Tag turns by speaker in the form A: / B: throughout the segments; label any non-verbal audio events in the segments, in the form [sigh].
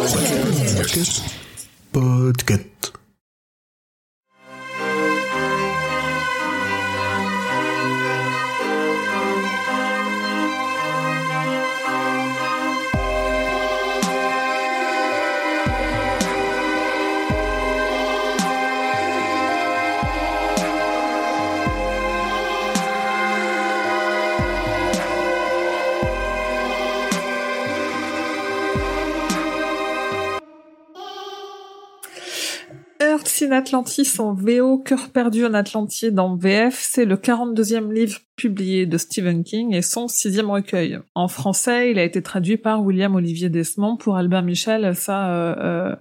A: Podcast.
B: Earth Atlantis en VO, Cœur perdu en Atlantide en VF, c'est le 42e livre publié de Stephen King et son sixième recueil. En français, il a été traduit par William Olivier Desmond pour Albert Michel, ça, euh,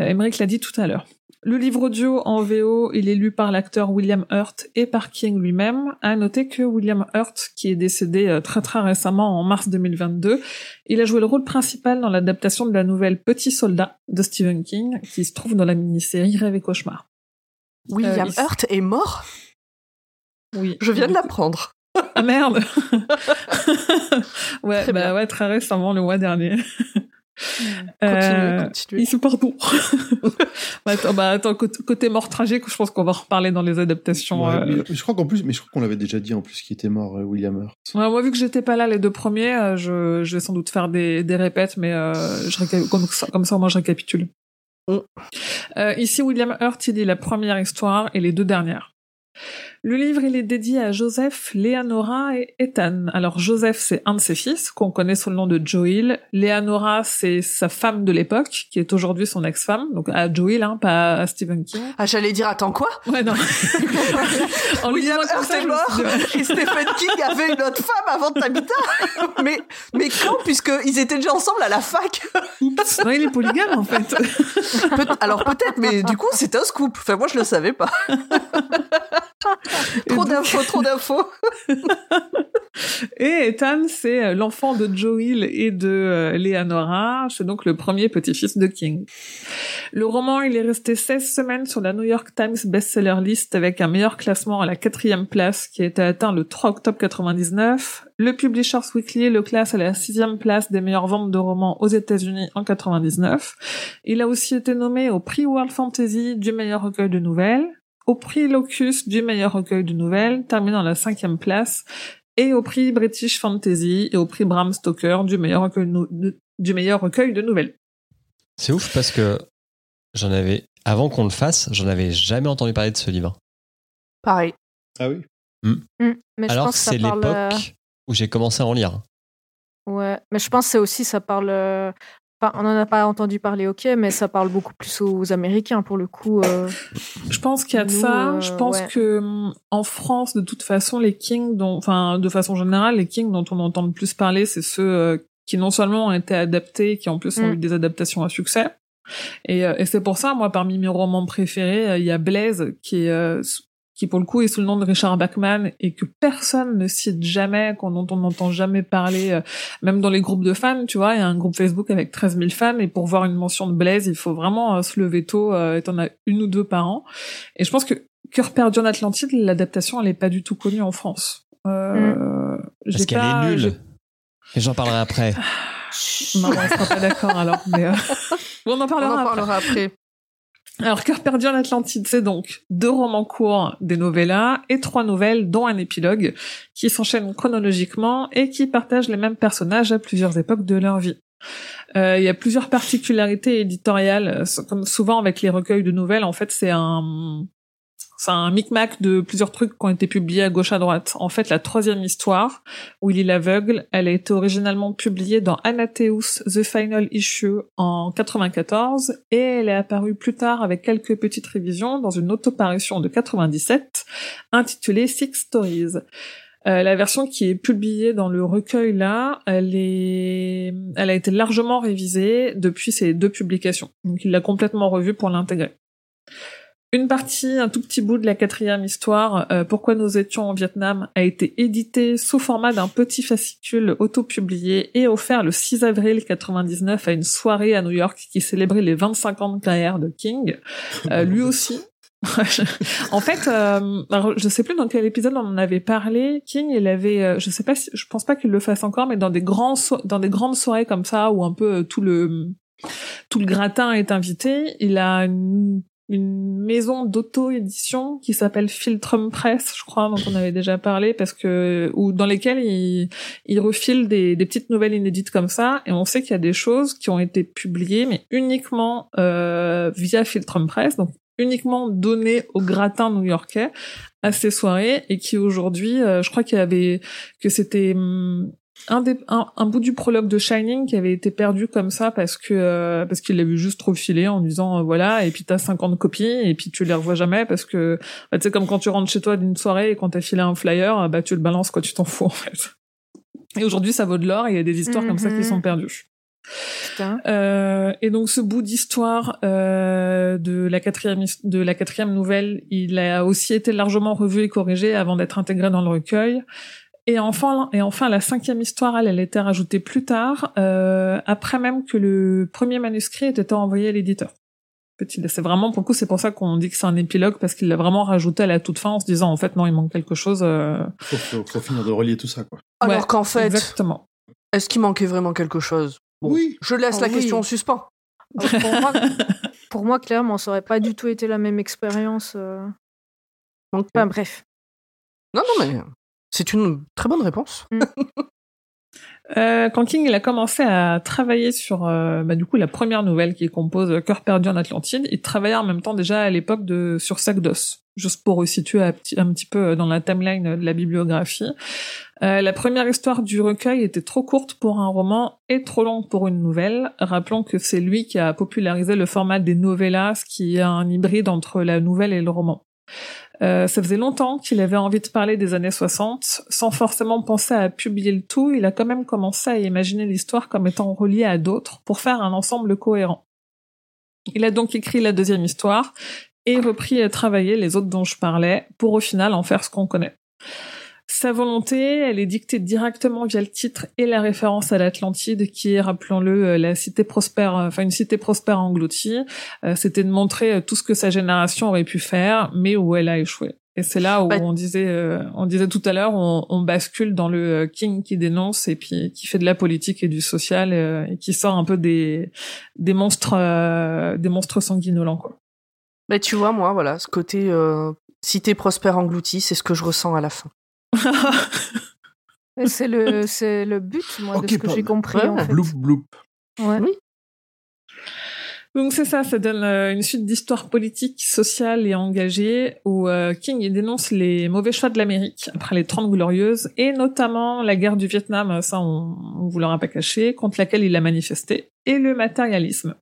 B: euh, l'a dit tout à l'heure. Le livre audio en VO, il est lu par l'acteur William Hurt et par King lui-même. À noter que William Hurt, qui est décédé euh, très très récemment en mars 2022, il a joué le rôle principal dans l'adaptation de la nouvelle Petit Soldat de Stephen King, qui se trouve dans la mini-série Rêve et Cauchemar.
C: William
B: Euh, il-
C: Hurt est mort?
B: Oui.
C: Je viens de l'apprendre.
B: Ah merde [laughs] [laughs] Ouais,
C: Très
B: bah
C: bien.
B: ouais, très récemment, le mois dernier.
C: Continuez,
B: Euh,
C: continuez.
B: Il se pardon. [laughs] bah, attends, bah, attends, côté, mort tragique, je pense qu'on va en reparler dans les adaptations.
D: Ouais,
B: euh,
D: mais je crois qu'en plus, mais je crois qu'on l'avait déjà dit en plus qu'il était mort, euh, William Hurt.
B: Ouais, moi, vu que j'étais pas là les deux premiers, euh, je, je vais sans doute faire des, des répètes, mais euh, je comme, ça, comme ça, moi, je récapitule. Euh, ici, William Hurt, il dit la première histoire et les deux dernières. Le livre, il est dédié à Joseph, Leonora et Ethan. Alors, Joseph, c'est un de ses fils, qu'on connaît sous le nom de Joel. Leonora, c'est sa femme de l'époque, qui est aujourd'hui son ex-femme. Donc, à Joel, hein, pas à Stephen King.
C: Ah, j'allais dire, attends quoi?
B: Ouais, non. [laughs] En
C: William
B: ça,
C: est mort
B: dit,
C: et Stephen King avait une autre femme avant Tabitha mais, mais quand? Puisqu'ils étaient déjà ensemble à la fac
B: Oups. Non, il est polygame, en fait.
C: Peut- Alors peut-être, mais du coup, c'est un scoop. Enfin, moi, je le savais pas. [laughs] [laughs] trop d'infos, trop d'infos. [laughs]
B: Et Ethan, c'est euh, l'enfant de Joel et de euh, Leonora. C'est donc le premier petit-fils de King. Le roman, il est resté 16 semaines sur la New York Times bestseller list avec un meilleur classement à la quatrième place qui a été atteint le 3 octobre 99. Le Publishers Weekly le classe à la sixième place des meilleures ventes de romans aux États-Unis en 99. Il a aussi été nommé au prix World Fantasy du meilleur recueil de nouvelles, au prix Locus du meilleur recueil de nouvelles, terminant à la cinquième place, et au prix British Fantasy et au prix Bram Stoker du meilleur recueil de, nou- de- du meilleur recueil de nouvelles.
E: C'est ouf parce que j'en avais, avant qu'on le fasse, j'en avais jamais entendu parler de ce livre.
C: Pareil.
D: Ah oui
F: Mm. Mais je
E: Alors
F: pense
E: que c'est
F: parle. euh,
E: l'époque où j'ai commencé à en lire.
F: Ouais, mais je pense que c'est aussi ça parle. euh, Enfin, on n'en a pas entendu parler, ok, mais ça parle beaucoup plus aux Américains pour le coup. euh,
B: Je pense qu'il y a de
F: Nous,
B: ça.
F: euh,
B: je pense
F: ouais.
B: que hum, en France, de toute façon, les Kings, dont, enfin, de façon générale, les Kings dont on entend le plus parler, c'est ceux euh, qui non seulement ont été adaptés, qui en plus ont
F: Mm.
B: eu des adaptations à succès. Et, et c'est pour ça, moi, parmi mes romans préférés, il y a Blaise, qui est qui pour le coup est sous le nom de Richard Bachman et que personne ne cite jamais, qu'on dont on n'entend jamais parler, euh, même dans les groupes de fans, tu vois, il y a un groupe Facebook avec 13 000 fans et pour voir une mention de Blaise, il faut vraiment euh, se lever tôt euh, et t'en as une ou deux par an. Et je pense que Cœur perdu en Atlantide, l'adaptation, elle est pas du tout connue en France. Euh, j'ai
E: Parce qu'elle est nulle. Et j'en parlerai après.
B: Non, on sera pas d'accord alors, mais euh, [laughs] on en
C: On
B: parlera
C: en
B: après.
C: parlera après.
B: Alors, Cœur perdu en Atlantide, c'est donc deux romans courts, des novellas et trois nouvelles, dont un épilogue, qui s'enchaînent chronologiquement et qui partagent les mêmes personnages à plusieurs époques de leur vie. Euh, Il y a plusieurs particularités éditoriales, comme souvent avec les recueils de nouvelles, en fait, c'est un c'est un micmac de plusieurs trucs qui ont été publiés à gauche à droite. En fait, la troisième histoire, Willy l'aveugle, elle a été originalement publiée dans Anatheus The Final Issue en 94 et elle est apparue plus tard avec quelques petites révisions dans une autoparution de 97 intitulée Six Stories. Euh, la version qui est publiée dans le recueil là, elle est, elle a été largement révisée depuis ces deux publications. Donc il l'a complètement revue pour l'intégrer. Une partie, un tout petit bout de la quatrième histoire, euh, Pourquoi nous étions au Vietnam, a été édité sous format d'un petit fascicule auto-publié et offert le 6 avril 99 à une soirée à New York qui célébrait les 25 ans de carrière de King. Euh, [laughs] lui aussi. [laughs] en fait, euh, alors, je sais plus dans quel épisode on en avait parlé. King, il avait, euh, je sais pas, si, je pense pas qu'il le fasse encore, mais dans des grands, so- dans des grandes soirées comme ça où un peu euh, tout le tout le gratin est invité. Il a une, une maison d'auto-édition qui s'appelle Filtrum Press, je crois, dont on avait déjà parlé, parce que ou dans lesquelles il, il refile des, des petites nouvelles inédites comme ça. Et on sait qu'il y a des choses qui ont été publiées, mais uniquement euh, via Filtrum Press, donc uniquement données au gratin new-yorkais à ces soirées et qui aujourd'hui, euh, je crois qu'il y avait que c'était hum, un, des, un, un bout du prologue de Shining qui avait été perdu comme ça parce que euh, parce qu'il l'a vu juste trop filer en disant euh, voilà et puis t'as 50 copies et puis tu les revois jamais parce que bah, tu sais comme quand tu rentres chez toi d'une soirée et quand t'as filé un flyer bah tu le balances quoi tu t'en fous en fait et aujourd'hui ça vaut de l'or et il y a des histoires comme ça qui
F: Mhm.
B: sont perdues euh, et donc ce bout d'histoire euh, de la quatrième de la quatrième nouvelle, il a aussi été largement revu et corrigé avant d'être intégré dans le recueil. Et enfin, et enfin la cinquième histoire, elle, elle a été rajoutée plus tard, euh, après même que le premier manuscrit ait été envoyé à l'éditeur. Petit, c'est vraiment pour le coup, c'est pour ça qu'on dit que c'est un épilogue parce qu'il l'a vraiment rajouté à la toute fin en se disant en fait non, il manque quelque chose. euh,
D: Faut, faut, faut finir de relier tout ça, quoi.
C: Alors
B: Ouais,
C: qu'en fait,
B: exactement.
C: est-ce qu'il manquait vraiment quelque chose? Bon,
D: Oui.
C: Je laisse
F: Ah
C: la
F: oui.
C: question en suspens.
F: Alors, pour, moi, [laughs] pour moi, clairement, ça aurait pas du tout été la même expérience. euh.
C: Donc,
F: bref.
C: Non, non, mais c'est une très bonne réponse. [laughs]
B: Euh, quand King a commencé à travailler sur euh, bah, la première nouvelle qui compose Cœur perdu en Atlantide, il travaillait en même temps déjà à l'époque de sur Sac d'os, juste pour resituer un petit, peu dans la timeline de la bibliographie. Euh, la première histoire du recueil était trop courte pour un roman et trop longue pour une nouvelle. Rappelons que c'est lui qui a popularisé le format des novellas, qui est un hybride entre la nouvelle et le roman. Euh, ça faisait longtemps qu'il avait envie de parler des années 60, sans forcément penser à publier le tout, il a quand même commencé à imaginer l'histoire comme étant reliée à d'autres pour faire un ensemble cohérent. Il a donc écrit la deuxième histoire et repris à travailler les autres dont je parlais pour au final en faire ce qu'on connaît. Sa volonté, elle est dictée directement via le titre et la référence à l'Atlantide, qui est, rappelons-le, euh, la cité prospère, euh, enfin une cité prospère engloutie. Euh, C'était de montrer tout ce que sa génération aurait pu faire, mais où elle a échoué. Et c'est là où
C: Bah-
B: on disait, euh, on disait tout à l'heure, on, on bascule dans le King qui dénonce et puis qui fait de la politique et du social euh, et qui sort un peu des des monstres, euh, des monstres sanguinolents quoi.
C: Mais tu vois, moi, voilà, ce côté cité prospère engloutie, c'est ce que je ressens à la fin. [laughs]
F: C'est le, c'est le but, moi, de ce que j'ai compris,
C: Ouais,
F: en fait.
A: Bloop, bloop.
F: Ouais.
B: Donc c'est ça, ça donne euh, une suite d'histoires politiques, sociales et engagées où euh, King dénonce les mauvais choix de l'Amérique après les Trente Glorieuses et notamment la guerre du Vietnam, ça on, on vous l'aura pas caché, contre laquelle il a manifesté, et le matérialisme.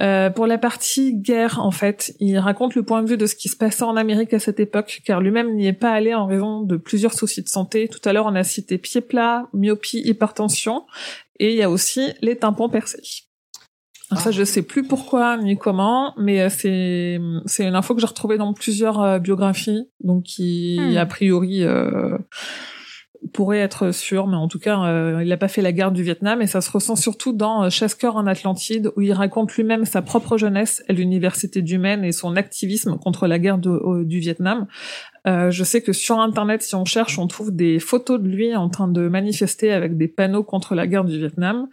B: Euh, pour la partie guerre, en fait, il raconte le point de vue de ce qui se passait en Amérique à cette époque, car lui-même n'y est pas allé en raison de plusieurs soucis de santé. Tout à l'heure, on a cité pieds plats, myopie, hypertension, et il y a aussi les tympans percés. Alors ça, je sais plus pourquoi ni comment, mais euh, c'est c'est une info que j'ai retrouvée dans plusieurs euh, biographies, donc qui
F: Hmm.
B: a priori euh, pourrait être sûr, mais en tout cas, euh, il n'a pas fait la guerre du Vietnam et ça se ressent surtout dans euh, Chasse-cœur en Atlantide, où il raconte lui-même sa propre jeunesse à l'université du Maine et son activisme contre la guerre du Vietnam. Euh, je sais que sur Internet, si on cherche, on trouve des photos de lui en train de manifester avec des panneaux contre la guerre du Vietnam.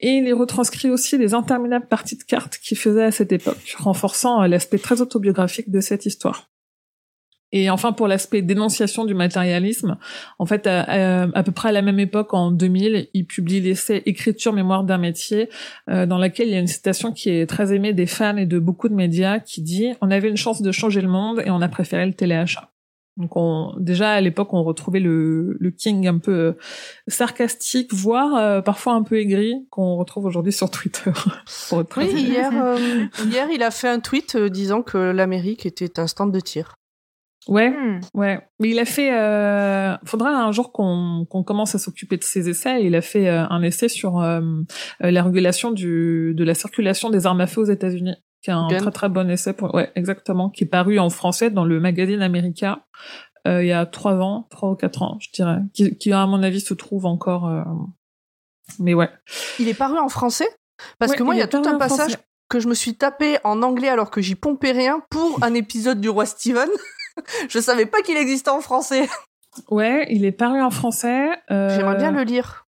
B: Et il y retranscrit aussi les interminables parties de cartes qu'il faisait à cette époque, renforçant euh, l'aspect très autobiographique de cette histoire. Et enfin, pour l'aspect dénonciation du matérialisme, en fait, à, à- à peu près à la même époque, en 2000, il publie l'essai Écriture, mémoire d'un métier, euh, dans laquelle il y a une citation qui est très aimée des fans et de beaucoup de médias, qui dit « On avait une chance de changer le monde et on a préféré le téléachat ». Donc on, déjà à l'époque, on retrouvait le, le King un peu euh, sarcastique, voire euh, parfois un peu aigri, qu'on retrouve aujourd'hui sur Twitter. [laughs]
C: Oui, hier, euh, hier, il a fait un tweet euh, disant que l'Amérique était un stand de tir.
B: Ouais,
F: Hmm.
B: Ouais, mais il a fait. Euh, faudra un jour qu'on qu'on commence à s'occuper de ses essais. Il a fait euh, un essai sur euh, euh, la régulation du de la circulation des armes à feu aux États-Unis, qui est un
C: Gun.
B: très très bon essai. Pour, ouais, exactement, qui est paru en français dans le magazine America euh, il y a trois ans, trois ou quatre ans, je dirais, qui, qui à mon avis se trouve encore. euh, Mais ouais.
C: Il est paru en français? Parce
B: Ouais,
C: que moi, il y a tout un passage
B: français.
C: que je me suis tapé en anglais alors que j'y pompais rien pour un épisode du Roi Steven. [laughs] je savais pas qu'il existait en français.
B: Ouais, il est paru en français. euh,
C: J'aimerais bien le lire.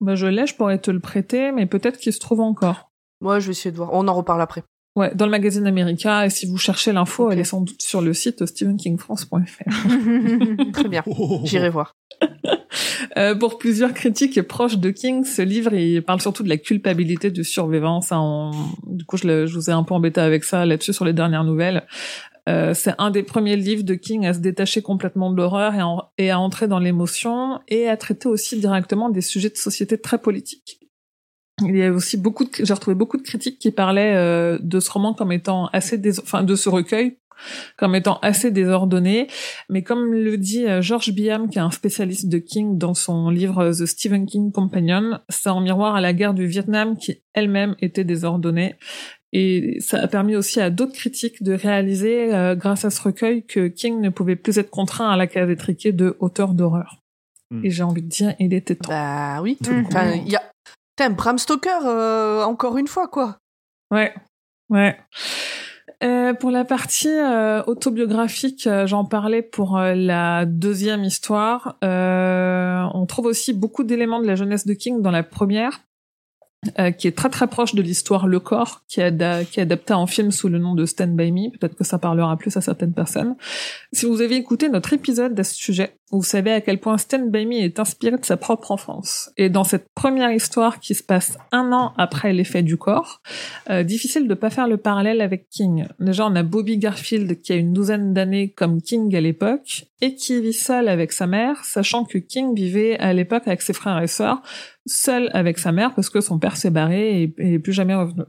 B: Bah, je l'ai, je pourrais te le prêter, mais peut-être qu'il se trouve encore.
C: Moi, je vais essayer de voir. On en reparle après.
B: Ouais, dans le magazine America, et si vous cherchez l'info, elle est sans doute sur le site stephenkingfrance.fr. [laughs] [laughs]
C: Très bien. J'irai voir.
B: Euh, pour plusieurs critiques proches de King, ce livre, il parle surtout de la culpabilité de survivance. hein. On- Du coup, je, le- je vous ai un peu embêté avec ça là-dessus sur les dernières nouvelles. Euh, c'est un des premiers livres de King à se détacher complètement de l'horreur et, à entrer dans l'émotion et à traiter aussi directement des sujets de société très politiques. Il y a aussi beaucoup de, j'ai retrouvé beaucoup de critiques qui parlaient euh, de ce roman comme étant assez, dés- enfin de ce recueil comme étant assez désordonné. Mais comme le dit euh, George Biam, qui est un spécialiste de King dans son livre The Stephen King Companion, c'est en miroir à la guerre du Vietnam qui elle-même était désordonnée. Et ça a permis aussi à d'autres critiques de réaliser, euh, grâce à ce recueil, que King ne pouvait plus être contraint à la case étriquée de auteur d'horreur.
D: Hmm.
B: Et j'ai envie de dire, il était temps.
C: Bah oui.
F: Mhm.
C: Enfin, il y a. Putain, Bram Stoker, euh, encore une fois, quoi.
B: Ouais, ouais. Euh, pour la partie euh, autobiographique, euh, j'en parlais pour euh, la deuxième histoire. Euh, on trouve aussi beaucoup d'éléments de la jeunesse de King dans la première, euh, qui est très très proche de l'histoire Le Corps, qui qui est adapté en film sous le nom de Stand By Me. Peut-être que ça parlera plus à certaines personnes. Si vous avez écouté notre épisode à ce sujet, vous savez à quel point Stand By Me est inspiré de sa propre enfance. Et dans cette première histoire qui se passe un an après l'effet du corps, euh, difficile de pas faire le parallèle avec King. Déjà, on a Bobby Garfield qui a une douzaine d'années comme King à l'époque et qui vit seul avec sa mère, sachant que King vivait à l'époque avec ses frères et sœurs, seul avec sa mère parce que son père s'est barré et, plus jamais revenu.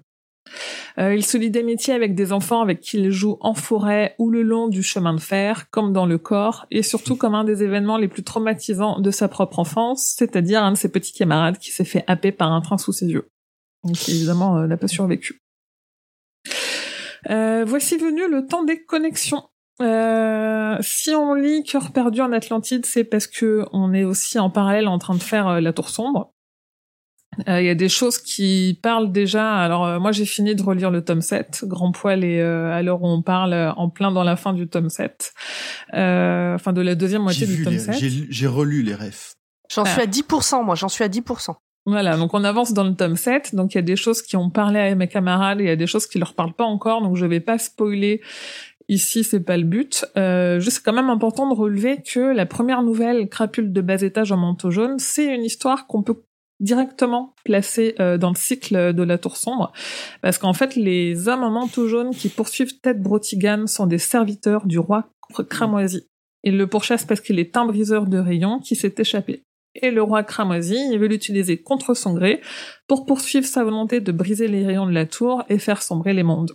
B: Euh, il se lie d'amitié avec des enfants avec qui il joue en forêt ou le long du chemin de fer, comme dans le corps, et surtout comme un des événements les plus traumatisants de sa propre enfance, c'est-à-dire un de ses petits camarades qui s'est fait happer par un train sous ses yeux. Donc évidemment, euh, n'a pas survécu. Euh, voici venu le temps des connexions. Euh, si on lit Cœur perdu en Atlantide, c'est parce que on est aussi en parallèle en train de faire euh, La Tour sombre. Euh, Il y a des choses qui parlent déjà. Alors euh, moi j'ai fini de relire le tome 7, Grand Poil et euh, à l'heure où on parle en plein dans la fin du tome 7. Euh, enfin de la deuxième moitié du tome
D: les-
B: 7.
D: j'ai j'ai relu les refs.
C: J'en
B: Ah.
C: suis à 10%, moi, j'en suis à 10%.
B: Voilà, donc on avance dans le tome 7, donc il y a des choses qui ont parlé à mes camarades et il y a des choses qui leur parlent pas encore, donc je vais pas spoiler ici, c'est pas le but. Euh, juste quand même important de relever que la première nouvelle, Crapule de bas étage en manteau jaune, c'est une histoire qu'on peut directement placer euh, dans le cycle de la tour sombre, parce qu'en fait les hommes en manteau jaune qui poursuivent Ted Brotigan sont des serviteurs du roi cramoisi. Ils le pourchassent parce qu'il est un briseur de rayons qui s'est échappé et le roi Cramoisi, il veut l'utiliser contre son gré pour poursuivre sa volonté de briser les rayons de la tour et faire sombrer les mondes.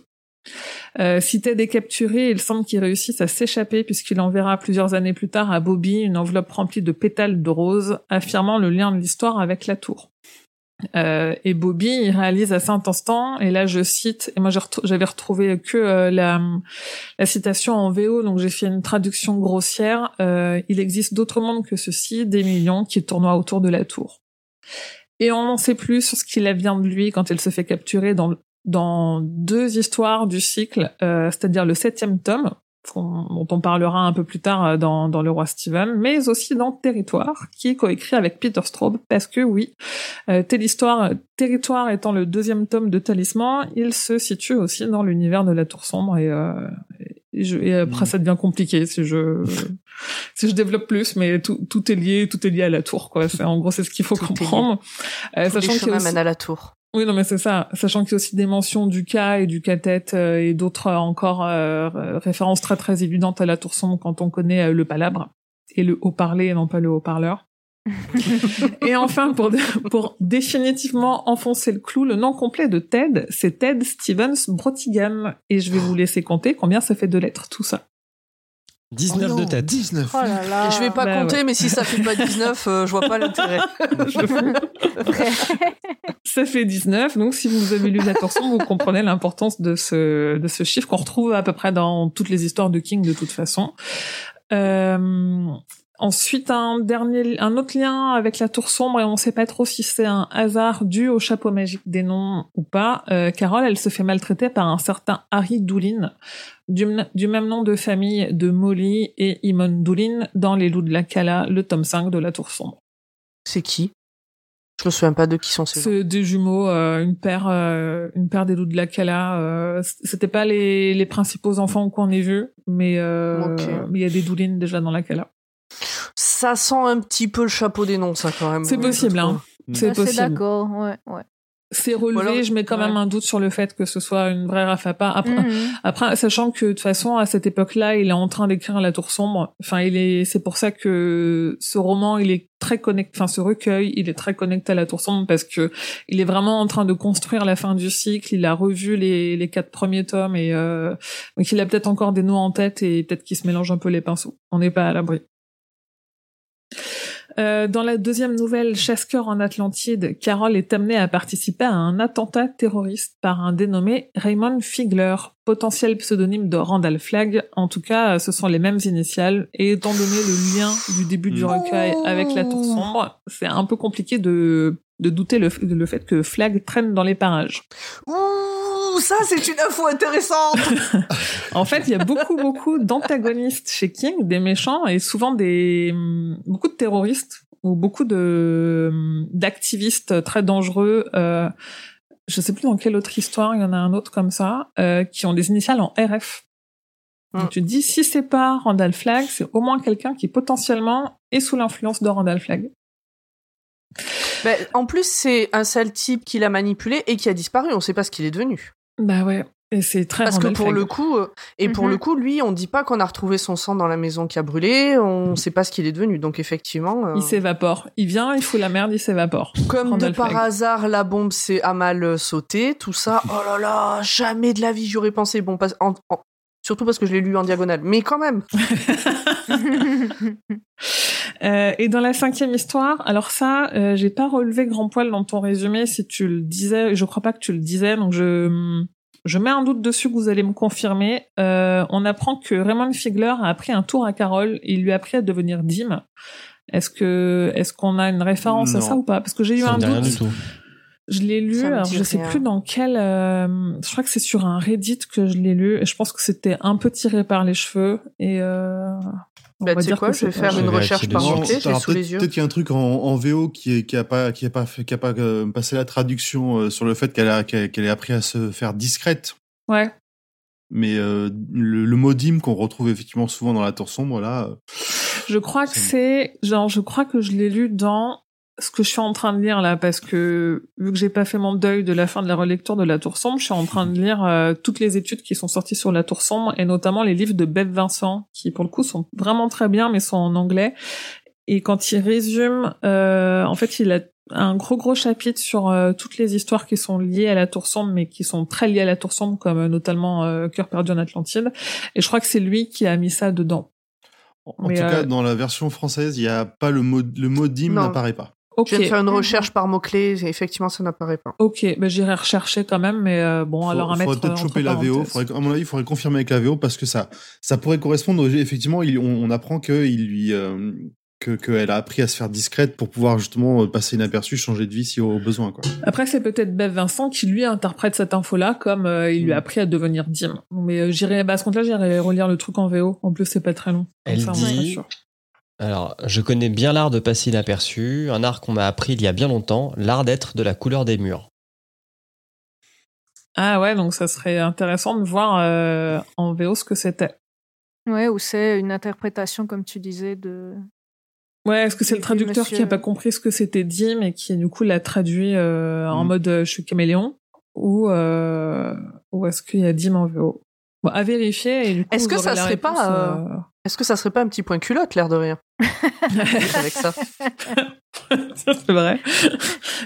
B: Euh, si Ted est capturé, il semble qu'il réussisse à s'échapper puisqu'il enverra plusieurs années plus tard à Bobby une enveloppe remplie de pétales de rose, affirmant le lien de l'histoire avec la tour. Euh, et Bobby, il réalise à cet instant, et là je cite, et moi j'avais retrouvé que euh, la, citation en VO, donc j'ai fait une traduction grossière. Euh, il existe d'autres mondes que ceci, des millions qui tournoient autour de la tour. Et on n'en sait plus sur ce qu'il advient de lui quand il se fait capturer dans, dans deux histoires du cycle, euh, c'est-à-dire le septième tome, dont on parlera un peu plus tard euh, dans, dans Le Roi Steven, mais aussi dans Territoire, qui est coécrit avec Peter Straub, parce que oui, euh, telle histoire, Territoire étant le deuxième tome de Talisman, il se situe aussi dans l'univers de la Tour Sombre, et, euh, et, je- et après
D: Mm.
B: ça devient compliqué si je [laughs] si je développe plus, mais tout, tout est lié, tout est lié à la tour, quoi. C'est, en gros, c'est ce qu'il faut
C: Tout
B: comprendre. Euh,
C: les
B: sachant a
C: chemins
B: aussi-
C: mènent à la tour.
B: Oui, non, mais c'est ça. Sachant qu'il y a aussi des mentions du cas et du cathète euh, et d'autres euh, encore euh, références très très évidentes à la tour sombre quand on connaît euh, le palabre et le haut-parler et non pas le haut-parleur. [laughs] et enfin, pour, pour définitivement enfoncer le clou, le nom complet de Ted, c'est Ted Stevens Brotigan. Et je vais vous laisser compter combien ça fait de lettres, tout ça.
E: 19
D: Oh
E: de tête.
D: 19.
F: Oh là là.
C: Je vais pas
B: bah
C: compter,
B: ouais.
C: mais si ça fait pas 19, euh, je vois pas l'intérêt. [laughs] [laughs]
B: Ça fait 19, donc si vous avez lu la torsion, vous comprenez l'importance de ce, de ce chiffre qu'on retrouve à peu près dans toutes les histoires de King de toute façon. Euh, ensuite, un dernier, un autre lien avec la tour sombre, et on sait pas trop si c'est un hasard dû au chapeau magique des noms ou pas. Euh, Carole, elle se fait maltraiter par un certain Harry Doulin, du, du même nom de famille de Molly et Imon Doulin dans Les Loups de la Cala, le tome 5 de la tour sombre.
C: C'est qui? Je me souviens pas de qui sont ces gens.
B: C'est des jumeaux, euh, une paire, euh, une paire des loups de la Cala. Euh, C'était pas les, les principaux enfants qu'on ait vus, mais euh, il y a des doulines déjà dans la Cala.
C: Ça sent un petit peu le chapeau des noms, ça quand même.
B: C'est possible, hein. C'est
F: Assez
B: possible.
F: d'accord, ouais, ouais.
B: C'est relevé. Je mets quand même un doute sur le fait que ce soit une vraie Rafapa. Après,
F: Mhm.
B: Après, sachant que de toute façon, à cette époque-là, il est en train d'écrire La Tour sombre. Enfin, il est, c'est pour ça que ce roman, il est très connecté, enfin, ce recueil, il est très connecté à La Tour sombre parce que il est vraiment en train de construire la fin du cycle. Il a revu les, les quatre premiers tomes et euh, donc il a peut-être encore des noms en tête et peut-être qu'il se mélange un peu les pinceaux. On n'est pas à l'abri. Euh, dans la deuxième nouvelle, Chasse-cœur en Atlantide, Carol est amenée à participer à un attentat terroriste par un dénommé Raymond Figler, potentiel pseudonyme de Randall Flagg. En tout cas, ce sont les mêmes initiales. Et étant donné le lien du début du recueil avec la Tour sombre, c'est un peu compliqué de, de douter le, le fait que Flagg traîne dans les parages.
C: Ouh, ça c'est une info intéressante. [laughs]
B: En fait, il y a beaucoup, beaucoup d'antagonistes chez King, des méchants, et souvent des hum, beaucoup de terroristes ou beaucoup de hum, d'activistes très dangereux. Euh, je sais plus dans quelle autre histoire, il y en a un autre comme ça, euh, qui ont des initiales en RF. Donc
C: Hmm.
B: tu te dis, si c'est pas Randall Flagg, c'est au moins quelqu'un qui potentiellement est sous l'influence de Randall Flagg.
C: Ben, en plus, c'est un sale type qui l'a manipulé et qui a disparu. On sait pas ce qu'il est devenu.
B: Bah ouais. Et c'est très
C: Parce que pour le coup, euh, et pour
F: Mhm.
C: le coup, lui, on dit pas qu'on a retrouvé son sang dans la maison qui a brûlé. On sait pas ce qu'il est devenu. Donc effectivement, euh,
B: il s'évapore. Il vient, il fout la merde, il s'évapore.
C: comme
B: Randall
C: de par hasard, la bombe s'est à mal euh, sauté. Tout ça, [laughs] oh là là, jamais de la vie j'aurais pensé. Bon, pas- en- en- surtout parce que je l'ai lu en diagonale. Mais quand même. [laughs] [laughs]
B: Euh, et dans la cinquième histoire, alors ça, euh, j'ai pas relevé grand poil dans ton résumé si tu le disais. Je crois pas que tu le disais, donc je je mets un doute dessus que vous allez me confirmer. Euh, on apprend que Raymond Figler a appris un tour à Carole. Et il lui a appris à devenir Dim. Est-ce que est-ce qu'on a une référence à ça ou pas? Parce que j'ai eu
E: Ça
B: un doute. Je l'ai lu, alors je sais
C: rien.
B: plus dans quel. euh, je crois que c'est sur un Reddit que je l'ai lu. Et je pense que c'était un peu tiré par les cheveux. Et euh, on
C: Bah,
B: va
C: tu sais
B: dire
C: quoi,
B: que
C: je vais faire une recherche par mots-clés, j'ai sous les
D: peut-être
C: yeux.
D: peut-être qu'il y a un truc en, en VO qui est qui a pas qui a pas fait qui a pas euh, passé la traduction euh, sur le fait qu'elle a qu'elle qu'elle ait appris à se faire discrète.
B: Ouais.
D: Mais euh, le, le mot dim qu'on retrouve effectivement souvent dans la tour sombre là, euh,
B: Je crois que c'est genre je crois que je l'ai lu dans ce que je suis en train de lire là parce que vu que j'ai pas fait mon deuil de la fin de la relecture de la Tour sombre, je suis en train de lire euh, toutes les études qui sont sorties sur la Tour sombre et notamment les livres de Bev Vincent qui pour le coup sont vraiment très bien mais sont en anglais et quand il résume euh, en fait il a un gros gros chapitre sur euh, toutes les histoires qui sont liées à la Tour sombre mais qui sont très liées à la Tour sombre comme euh, notamment euh, Cœur perdu en Atlantide et je crois que c'est lui qui a mis ça dedans.
D: en
B: Mais,
D: tout
B: euh,
D: cas dans la version française, il y a pas le mot le mot
C: Non.
D: n'apparaît pas.
B: Ok.
C: Je viens de faire une recherche par mots-clés et effectivement, ça n'apparaît pas.
B: Ok, bah j'irai rechercher quand même, mais euh, bon,
D: Faut-
B: alors à mettre
D: faudrait peut-être
B: entre
D: choper la VO. Faudrait, à mon avis, il faudrait confirmer avec la VO parce que ça, ça pourrait correspondre. Effectivement, il, on, on apprend que il lui, euh, que qu'elle a appris à se faire discrète pour pouvoir justement euh, passer inaperçu, changer de vie si au besoin. Quoi.
B: Après, c'est peut-être Bev Vincent qui lui interprète cette info-là comme euh, il lui a
D: Mm.
B: appris à devenir Dim. Mais euh, j'irai, bah, à ce compte-là, j'irai relire le truc en VO. En plus, c'est pas très long.
E: Elle dit-
B: sûr.
E: Alors, je connais bien l'art de passer inaperçu, un art qu'on m'a appris il y a bien longtemps, l'art d'être de la couleur des murs.
B: Ah ouais, donc ça serait intéressant de voir euh, en VO ce que c'était.
F: Ouais, ou c'est une interprétation, comme tu disais, de.
B: Ouais, est-ce que c'est le traducteur qui
F: monsieur.
B: a pas compris ce que c'était Dim et qui du coup l'a traduit euh, en
D: Mm.
B: mode euh, je suis caméléon ou euh, ou est-ce qu'il y a Dim en VO Bon, à vérifier.
C: Est-ce que ça serait pas,
B: réponse,
C: euh, Est-ce que ça serait pas un petit point culotte, l'air de rien [laughs] Avec ça. [laughs]
B: Ça, c'est vrai.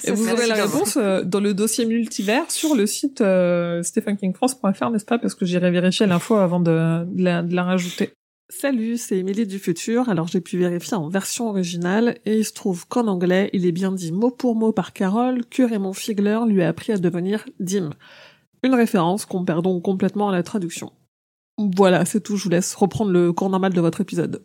B: Et vous aurez la réponse euh, dans le dossier multivers sur le site euh, stephenkingfrance.fr, n'est-ce pas? Parce que j'irai vérifier l'info avant de, de la, de la rajouter. Salut, c'est Émilie du futur. Alors j'ai pu vérifier en version originale et il se trouve qu'en anglais, il est bien dit mot pour mot par Carole que Raymond Figler lui a appris à devenir Dim. Une référence qu'on perd donc complètement à la traduction. Voilà, c'est tout. Je vous laisse reprendre le cours normal de votre épisode.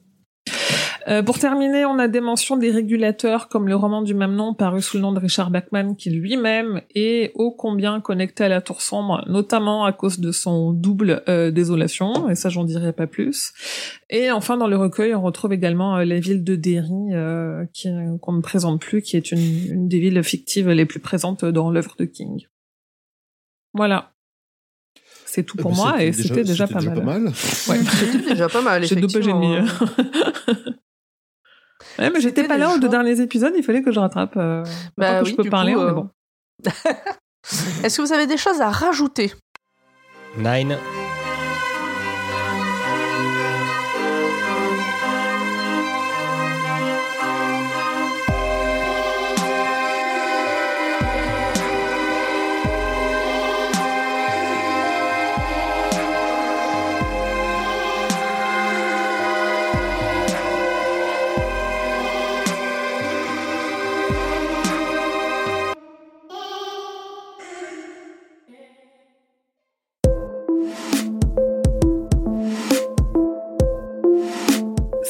B: Euh, pour terminer, on a des mentions des régulateurs comme le roman du même nom paru sous le nom de Richard Bachman qui lui-même est ô combien connecté à la tour sombre, notamment à cause de son double euh, désolation, et ça j'en dirai pas plus. Et enfin dans le recueil, on retrouve également euh, la ville de Derry qu'on ne présente plus, qui est une, une des villes fictives les plus présentes dans l'œuvre de King. Voilà. C'est tout
D: Eh
B: pour
D: ben,
B: moi et c'était déjà, pas,
D: c'était
B: mal.
D: mal.
B: Ouais. [laughs]
C: C'était déjà pas mal,
B: J'ai
C: effectivement.
B: mis. [laughs]
C: hein.
B: ouais, mais j'étais pas là aux
C: déjà-
B: deux derniers épisodes, il fallait que je rattrape. Euh...
C: Bah
B: maintenant que
C: oui,
B: je peux parler,
C: coup,
B: on est
C: euh,
B: bon. [laughs]
C: Est-ce que vous avez des choses à rajouter?
E: Nine.